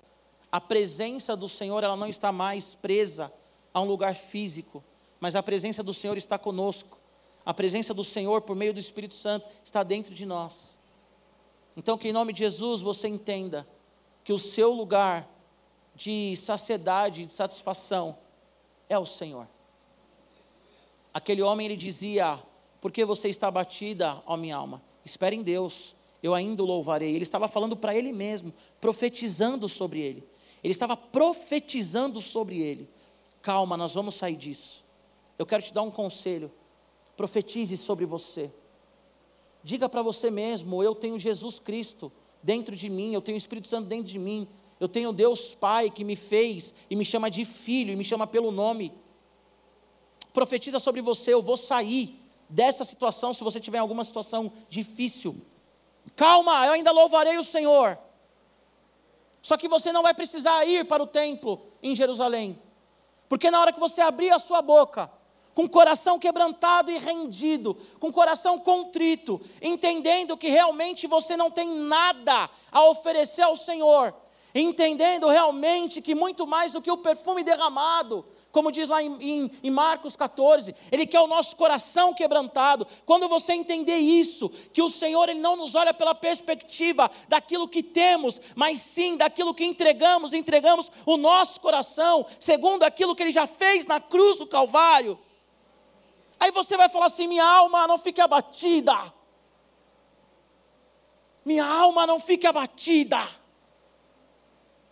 A presença do Senhor ela não está mais presa a um lugar físico, mas a presença do Senhor está conosco. A presença do Senhor por meio do Espírito Santo está dentro de nós. Então, que em nome de Jesus você entenda que o seu lugar de saciedade, de satisfação, é o Senhor. Aquele homem ele dizia: Por que você está abatida, ó minha alma? Espere em Deus, eu ainda o louvarei. Ele estava falando para ele mesmo, profetizando sobre ele. Ele estava profetizando sobre ele. Calma, nós vamos sair disso. Eu quero te dar um conselho. Profetize sobre você. Diga para você mesmo: Eu tenho Jesus Cristo dentro de mim, eu tenho o Espírito Santo dentro de mim, eu tenho Deus Pai que me fez e me chama de filho e me chama pelo nome. Profetiza sobre você, eu vou sair dessa situação se você tiver alguma situação difícil. Calma, eu ainda louvarei o Senhor. Só que você não vai precisar ir para o templo em Jerusalém. Porque na hora que você abrir a sua boca, com o coração quebrantado e rendido, com o coração contrito, entendendo que realmente você não tem nada a oferecer ao Senhor, entendendo realmente que muito mais do que o perfume derramado, como diz lá em, em, em, Marcos 14, Ele quer o nosso coração quebrantado. Quando você entender isso, que o Senhor Ele não nos olha pela perspectiva daquilo que temos, mas sim daquilo que entregamos, entregamos o nosso coração, segundo aquilo que Ele já fez na cruz do Calvário. Aí você vai falar assim: minha alma não fique abatida. Minha alma não fique abatida.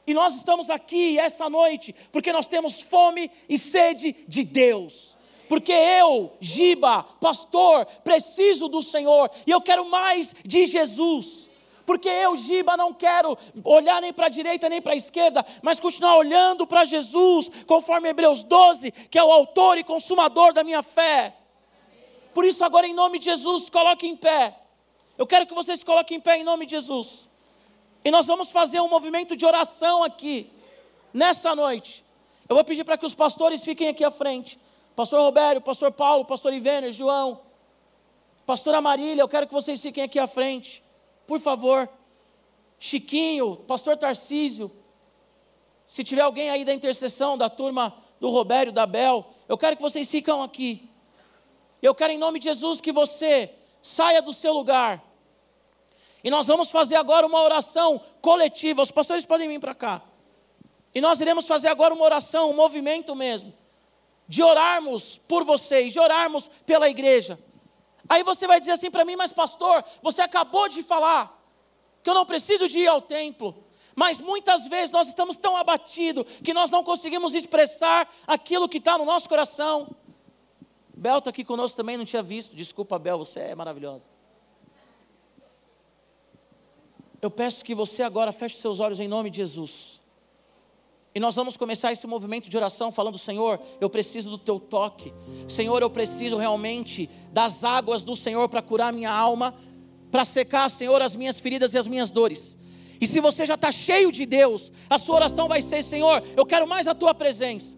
E nós estamos aqui essa noite porque nós temos fome e sede de Deus. Porque eu, Giba, pastor, preciso do Senhor e eu quero mais de Jesus. Porque eu, Giba, não quero olhar nem para a direita nem para a esquerda, mas continuar olhando para Jesus, conforme Hebreus 12, que é o autor e consumador da minha fé. Por isso, agora, em nome de Jesus, coloque em pé. Eu quero que vocês coloquem em pé em nome de Jesus. E nós vamos fazer um movimento de oração aqui, nessa noite. Eu vou pedir para que os pastores fiquem aqui à frente. Pastor Robério, Pastor Paulo, Pastor Ivener, João, Pastora Marília, eu quero que vocês fiquem aqui à frente. Por favor. Chiquinho, Pastor Tarcísio. Se tiver alguém aí da intercessão, da turma do Robério, da Bel, eu quero que vocês fiquem aqui. Eu quero em nome de Jesus que você saia do seu lugar. E nós vamos fazer agora uma oração coletiva. Os pastores podem vir para cá. E nós iremos fazer agora uma oração, um movimento mesmo, de orarmos por vocês, de orarmos pela igreja. Aí você vai dizer assim para mim, mas pastor, você acabou de falar que eu não preciso de ir ao templo. Mas muitas vezes nós estamos tão abatidos que nós não conseguimos expressar aquilo que está no nosso coração. Bel está aqui conosco também, não tinha visto. Desculpa, Bel, você é maravilhosa. Eu peço que você agora feche seus olhos em nome de Jesus. E nós vamos começar esse movimento de oração falando: Senhor, eu preciso do teu toque. Senhor, eu preciso realmente das águas do Senhor para curar minha alma, para secar, Senhor, as minhas feridas e as minhas dores. E se você já está cheio de Deus, a sua oração vai ser: Senhor, eu quero mais a tua presença.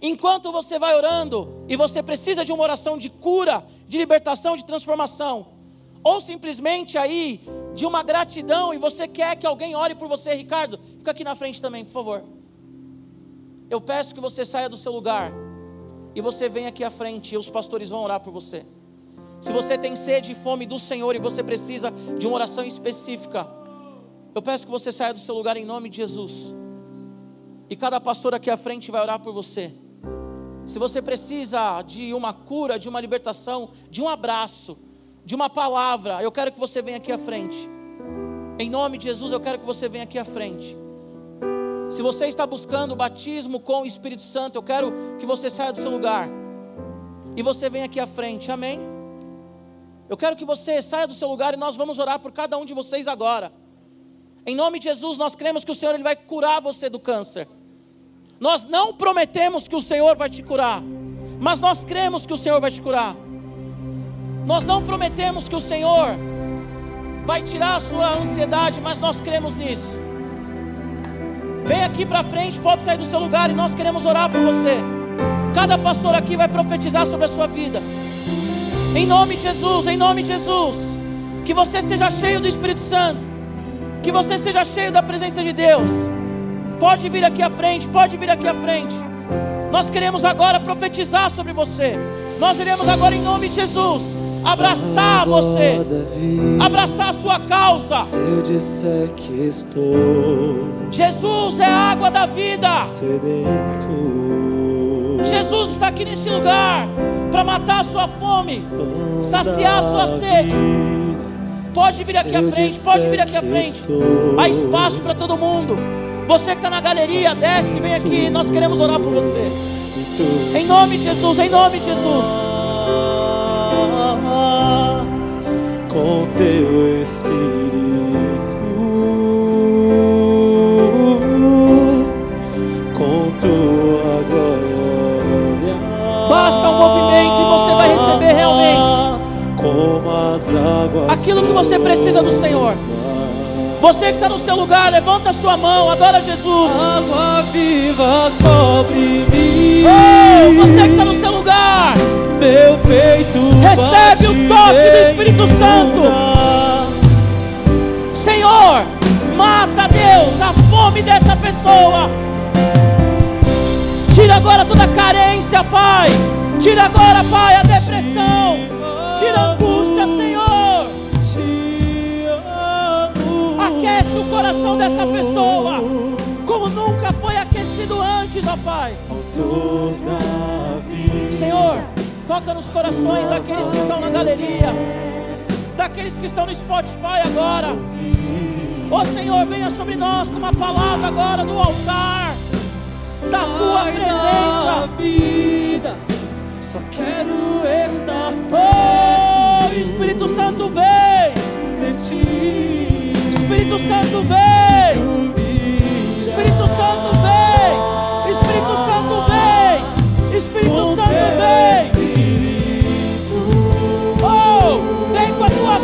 Enquanto você vai orando e você precisa de uma oração de cura, de libertação, de transformação, ou simplesmente aí de uma gratidão e você quer que alguém ore por você, Ricardo, fica aqui na frente também, por favor. Eu peço que você saia do seu lugar e você venha aqui à frente e os pastores vão orar por você. Se você tem sede e fome do Senhor e você precisa de uma oração específica, eu peço que você saia do seu lugar em nome de Jesus. E cada pastor aqui à frente vai orar por você. Se você precisa de uma cura, de uma libertação, de um abraço, de uma palavra, eu quero que você venha aqui à frente. Em nome de Jesus, eu quero que você venha aqui à frente. Se você está buscando o batismo com o Espírito Santo, eu quero que você saia do seu lugar e você venha aqui à frente, amém? Eu quero que você saia do seu lugar e nós vamos orar por cada um de vocês agora. Em nome de Jesus, nós cremos que o Senhor ele vai curar você do câncer. Nós não prometemos que o Senhor vai te curar, mas nós cremos que o Senhor vai te curar. Nós não prometemos que o Senhor vai tirar a sua ansiedade, mas nós cremos nisso. Vem aqui para frente, pode sair do seu lugar e nós queremos orar por você. Cada pastor aqui vai profetizar sobre a sua vida. Em nome de Jesus, em nome de Jesus. Que você seja cheio do Espírito Santo. Que você seja cheio da presença de Deus. Pode vir aqui à frente, pode vir aqui à frente. Nós queremos agora profetizar sobre você. Nós iremos agora em nome de Jesus abraçar você, abraçar a sua causa. Se eu disser que estou, Jesus é a água da vida. Sedento, Jesus está aqui neste lugar para matar a sua fome, saciar a sua sede. Pode vir aqui à frente, pode vir aqui à frente. Há espaço para todo mundo. Você que está na galeria, desce, vem aqui. Nós queremos orar por você. Em nome de Jesus, em nome de Jesus. Com teu Espírito, com tua glória. Basta um movimento e você vai receber realmente como as águas. aquilo que você precisa do Senhor. Você que está no seu lugar, levanta a sua mão, adora Jesus. Água viva cobre-me. Oh, você que está no seu lugar, Meu peito Recebe o toque do Espírito Santo. Senhor, mata Deus a fome dessa pessoa. Tira agora toda a carência, Pai. Tira agora, Pai, a depressão. Tira a angústia, Senhor. Aquece o coração dessa pessoa, como nunca foi aquecido antes, ó Pai. Senhor, toca nos corações daqueles que estão na galeria, daqueles que estão no Spotify agora. Ó Senhor, venha sobre nós com uma palavra agora no altar da tua presença. da vida, só quero estar Oh, Espírito Santo vem, de ti. Espírito Santo vem, Espírito Santo vem, Espírito Santo vem, Espírito Santo vem. Oh, vem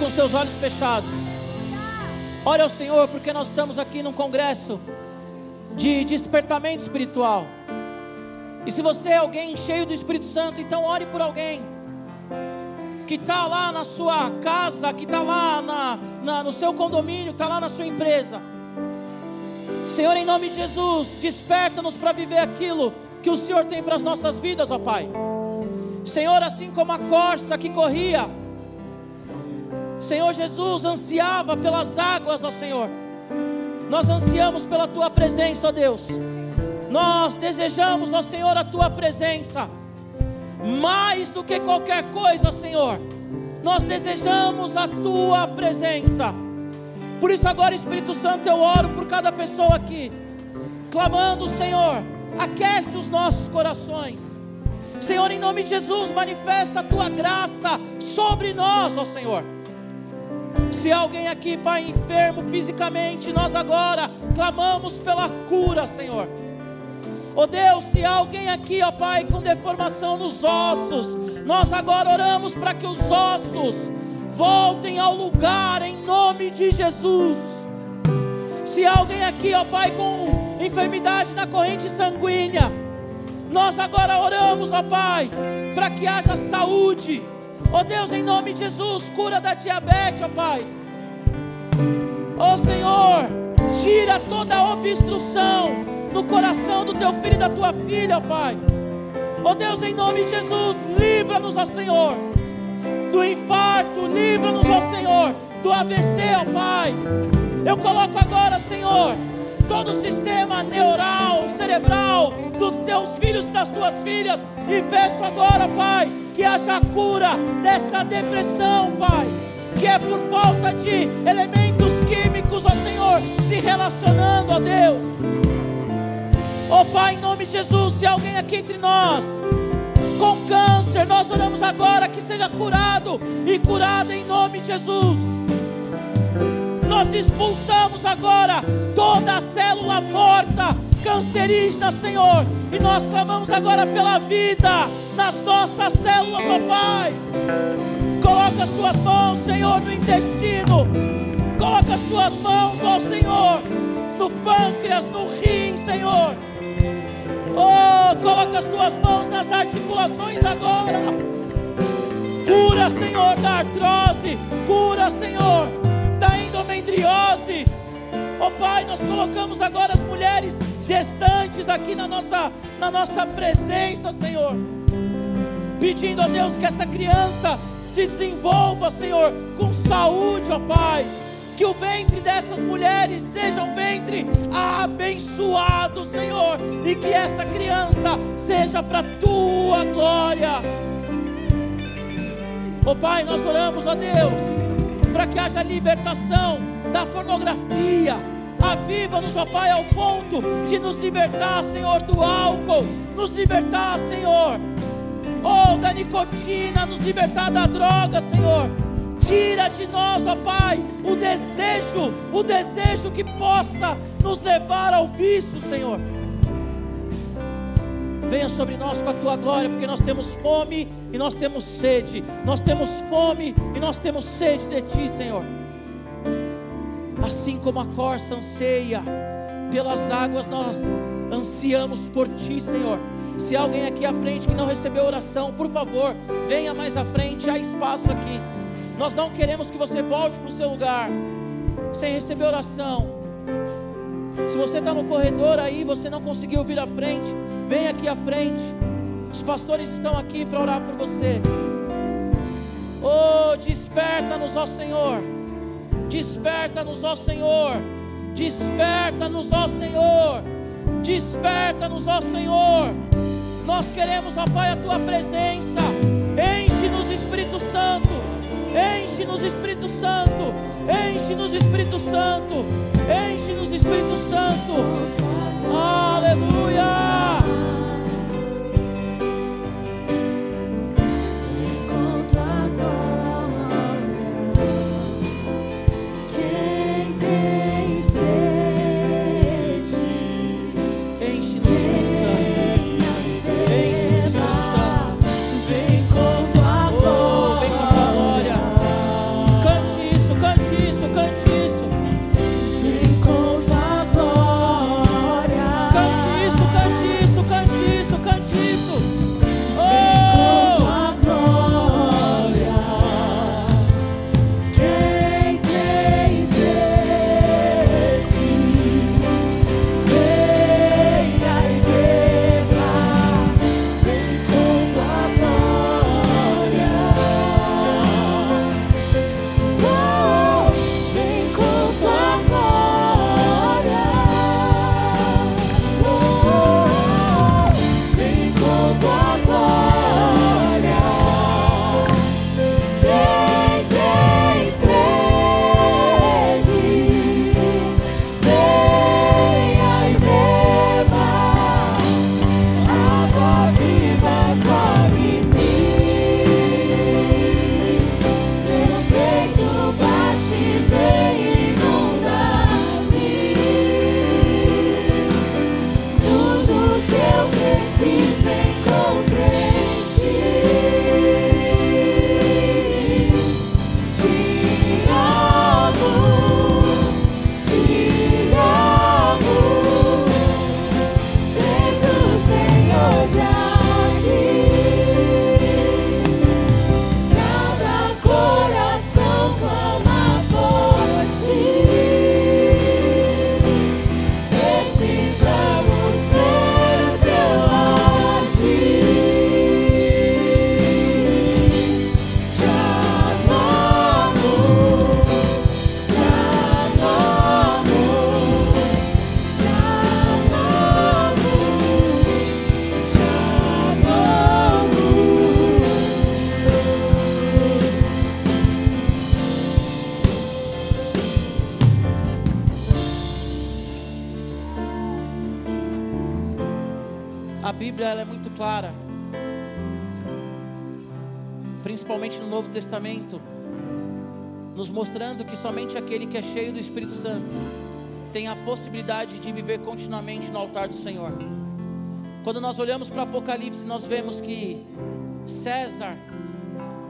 com seus olhos fechados. Ore ao Senhor, porque nós estamos aqui num congresso de despertamento espiritual. E se você é alguém cheio do Espírito Santo, então ore por alguém que está lá na sua casa, que está lá na, na- no seu condomínio, está lá na sua empresa. Senhor, em nome de Jesus, desperta-nos para viver aquilo que o Senhor tem para as nossas vidas, ó Pai. Senhor, assim como a corça que corria, Senhor Jesus ansiava pelas águas, ó Senhor. Nós ansiamos pela tua presença, ó Deus. Nós desejamos, ó Senhor, a tua presença. Mais do que qualquer coisa, Senhor. Nós desejamos a tua presença. Por isso agora, Espírito Santo, eu oro por cada pessoa aqui, clamando, Senhor, aquece os nossos corações. Senhor, em nome de Jesus, manifesta a tua graça sobre nós, ó Senhor. Se alguém aqui, Pai, enfermo fisicamente, nós agora clamamos pela cura, Senhor. Ó Deus, se alguém aqui, ó Pai, com deformação nos ossos, nós agora oramos para que os ossos voltem ao lugar em nome de Jesus. Se alguém aqui, ó Pai, com enfermidade na corrente sanguínea, Nós agora oramos, ó Pai, para que haja saúde. Ó Deus, em nome de Jesus, cura da diabetes, ó Pai. Ó Senhor, tira toda obstrução no coração do teu filho e da tua filha, ó Pai. Ó Deus, em nome de Jesus, livra-nos, ó Senhor, do infarto, livra-nos, ó Senhor, do AVC, ó Pai. Eu coloco agora, Senhor, todo o sistema neural, cerebral dos teus filhos das tuas filhas e peço agora, Pai, que haja cura dessa depressão, Pai, que é por falta de elementos químicos, ó Senhor, se relacionando, ó Deus. Ó Pai, em nome de Jesus, se alguém aqui entre nós com câncer, nós oramos agora que seja curado e curado em nome de Jesus. Nós expulsamos agora toda a célula morta, cancerígena, Senhor, e nós clamamos agora pela vida nas nossas células, ó Pai. Coloca as tuas mãos, Senhor, no intestino. Coloca as tuas mãos, ó Senhor, no pâncreas, no rim, Senhor. Oh, coloca as tuas mãos nas articulações agora. Cura, Senhor, da artrose. Cura, Senhor, da endometriose. Oh Pai, nós colocamos agora as mulheres gestantes aqui na nossa, na nossa presença, Senhor. Pedindo a Deus que essa criança se desenvolva, Senhor, com saúde, ó Pai. Que o ventre dessas mulheres seja um ventre abençoado, Senhor. E que essa criança seja para tua glória. Ó Pai, nós oramos a Deus para que haja libertação da pornografia. Aviva-nos, ó Pai, ao ponto de nos libertar, Senhor, do álcool, nos libertar, Senhor, oh, da nicotina, nos libertar da droga, Senhor. Tira de nós, ó Pai, o desejo, o desejo que possa nos levar ao vício, Senhor. Venha sobre nós com a tua glória, porque nós temos fome e nós temos sede. Nós temos fome e nós temos sede de ti, Senhor. Assim como a corça anseia pelas águas, nós ansiamos por ti, Senhor. Se alguém aqui à frente que não recebeu oração, por favor, venha mais à frente, há espaço aqui. Nós não queremos que você volte para o seu lugar sem receber oração. Se você está no corredor aí, você não conseguiu vir à frente, vem aqui à frente. Os pastores estão aqui para orar por você. Oh, desperta-nos, ó Senhor. Desperta-nos, ó Senhor. Desperta-nos, ó Senhor. Desperta-nos, ó Senhor. Nós queremos, ó Pai, a tua presença. Enche-nos, Espírito Santo. Enche-nos, Espírito Santo. Enche-nos, Espírito Santo. Enche-nos, Espírito Santo. Aleluia. Espírito Santo tem a possibilidade de viver continuamente no altar do Senhor. Quando nós olhamos para Apocalipse, nós vemos que César,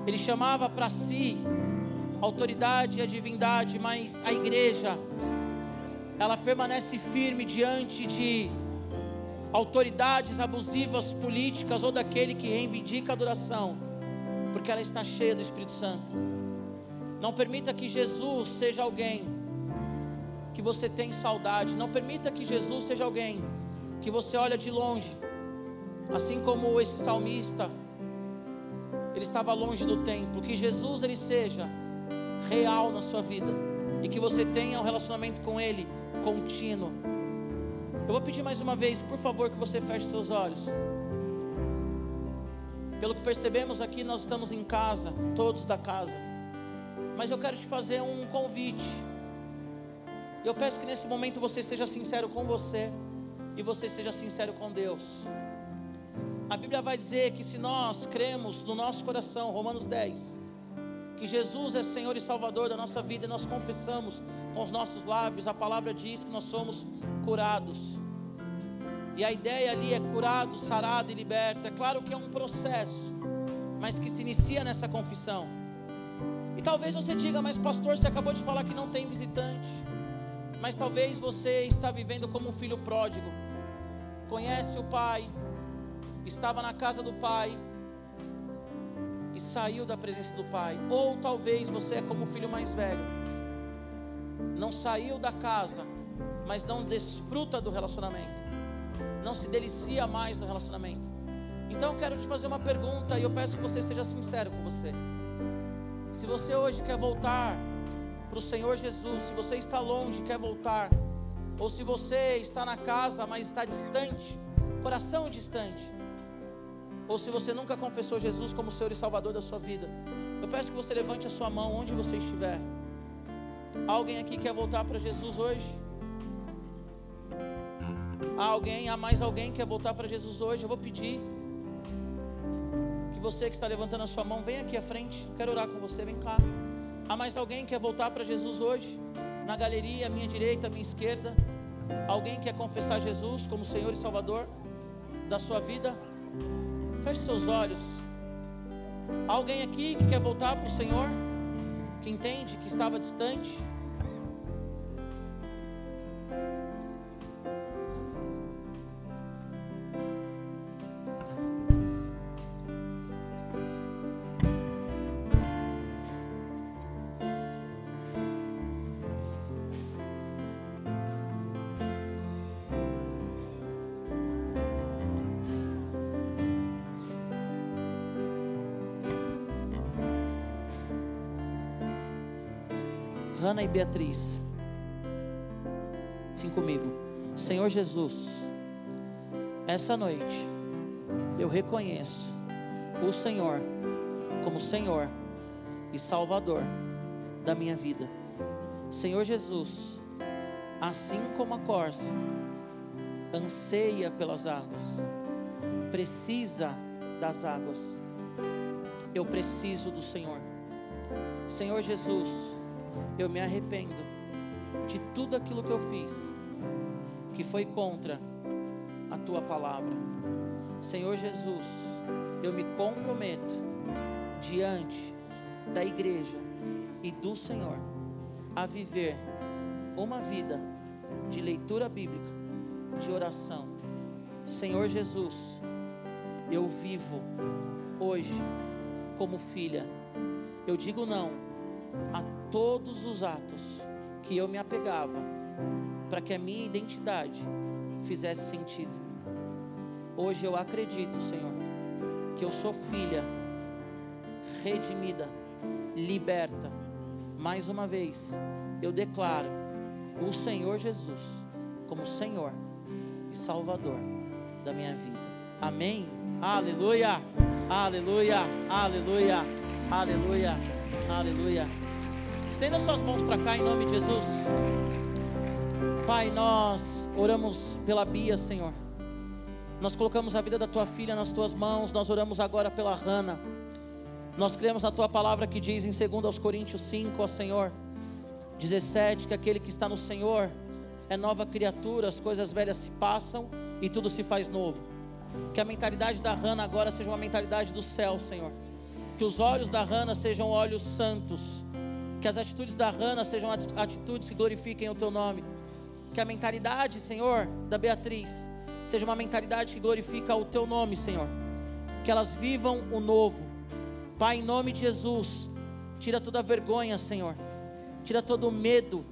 ele chamava para si a autoridade e a divindade, mas a igreja, ela permanece firme diante de autoridades abusivas políticas ou daquele que reivindica a adoração, porque ela está cheia do Espírito Santo. Não permita que Jesus seja alguém que você tem saudade, não permita que Jesus seja alguém que você olha de longe, assim como esse salmista, ele estava longe do templo, que Jesus ele seja real na sua vida e que você tenha um relacionamento com ele contínuo. Eu vou pedir mais uma vez, por favor, que você feche seus olhos. Pelo que percebemos aqui, nós estamos em casa, todos da casa. Mas eu quero te fazer um convite. Eu peço que nesse momento você seja sincero com você e você seja sincero com Deus. A Bíblia vai dizer que se nós cremos no nosso coração, Romanos 10, que Jesus é Senhor e Salvador da nossa vida e nós confessamos com os nossos lábios, a palavra diz que nós somos curados. E a ideia ali é curado, sarado e liberto. É claro que é um processo, mas que se inicia nessa confissão. E talvez você diga, mas pastor, você acabou de falar que não tem visitante. Mas talvez você está vivendo como um filho pródigo. Conhece o pai, estava na casa do pai e saiu da presença do pai. Ou talvez você é como o filho mais velho. Não saiu da casa, mas não desfruta do relacionamento. Não se delicia mais no relacionamento. Então eu quero te fazer uma pergunta e eu peço que você seja sincero com você. Se você hoje quer voltar para o Senhor Jesus, se você está longe, quer voltar, ou se você está na casa, mas está distante, coração distante, ou se você nunca confessou Jesus como Senhor e Salvador da sua vida, eu peço que você levante a sua mão onde você estiver. Alguém aqui quer voltar para Jesus hoje? Há alguém, há mais alguém que quer voltar para Jesus hoje? Eu vou pedir que você que está levantando a sua mão, venha aqui à frente. Quero orar com você, vem cá. Há mais alguém que quer voltar para Jesus hoje? Na galeria, à minha direita, à minha esquerda. Alguém quer confessar Jesus como Senhor e Salvador da sua vida? Feche seus olhos. Alguém aqui que quer voltar para o Senhor? Que entende que estava distante? Beatriz. Sim comigo. Senhor Jesus, essa noite eu reconheço o Senhor como Senhor e Salvador da minha vida. Senhor Jesus, assim como a corça anseia pelas águas, precisa das águas, eu preciso do Senhor. Senhor Jesus, eu me arrependo de tudo aquilo que eu fiz que foi contra a tua palavra. Senhor Jesus, eu me comprometo diante da igreja e do Senhor a viver uma vida de leitura bíblica, de oração. Senhor Jesus, eu vivo hoje como filha. Eu digo não a todos os atos que eu me apegava para que a minha identidade fizesse sentido. Hoje eu acredito, Senhor, que eu sou filha redimida, liberta. Mais uma vez, eu declaro o Senhor Jesus como Senhor e Salvador da minha vida. Amém. Aleluia. Aleluia. Aleluia. Aleluia. Aleluia. Estenda suas mãos para cá em nome de Jesus. Pai, nós oramos pela Bia, Senhor. Nós colocamos a vida da tua filha nas tuas mãos, nós oramos agora pela Rana. Nós cremos na tua palavra que diz em 2 Coríntios 5, ó Senhor, 17, que aquele que está no Senhor é nova criatura, as coisas velhas se passam e tudo se faz novo. Que a mentalidade da Rana agora seja uma mentalidade do céu, Senhor. Que os olhos da Rana sejam olhos santos. Que as atitudes da Rana sejam atitudes que glorifiquem o teu nome. Que a mentalidade, Senhor, da Beatriz seja uma mentalidade que glorifica o teu nome, Senhor. Que elas vivam o novo. Pai, em nome de Jesus, tira toda a vergonha, Senhor. Tira todo o medo.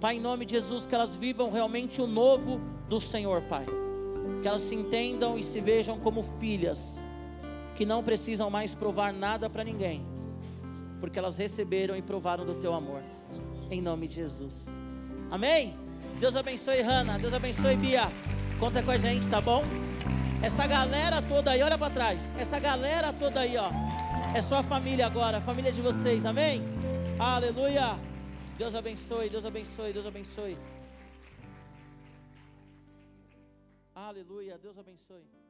Pai, em nome de Jesus, que elas vivam realmente o novo do Senhor, Pai. Que elas se entendam e se vejam como filhas, que não precisam mais provar nada para ninguém, porque elas receberam e provaram do teu amor. Em nome de Jesus. Amém? Deus abençoe, Hanna. Deus abençoe, Bia. Conta com a gente, tá bom? Essa galera toda aí, olha para trás. Essa galera toda aí, ó. É sua família agora, a família de vocês, amém? Aleluia. Deus abençoe, Deus abençoe, Deus abençoe. Aleluia, Deus abençoe.